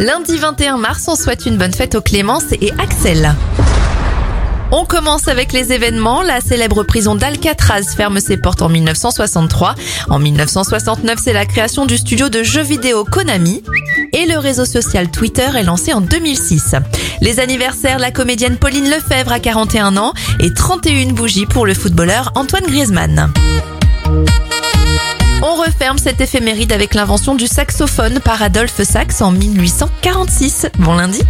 Lundi 21 mars, on souhaite une bonne fête aux Clémence et Axel. On commence avec les événements. La célèbre prison d'Alcatraz ferme ses portes en 1963. En 1969, c'est la création du studio de jeux vidéo Konami. Et le réseau social Twitter est lancé en 2006. Les anniversaires, la comédienne Pauline Lefebvre a 41 ans et 31 bougies pour le footballeur Antoine Griezmann. On referme cette éphéméride avec l'invention du saxophone par Adolphe Sax en 1846. Bon lundi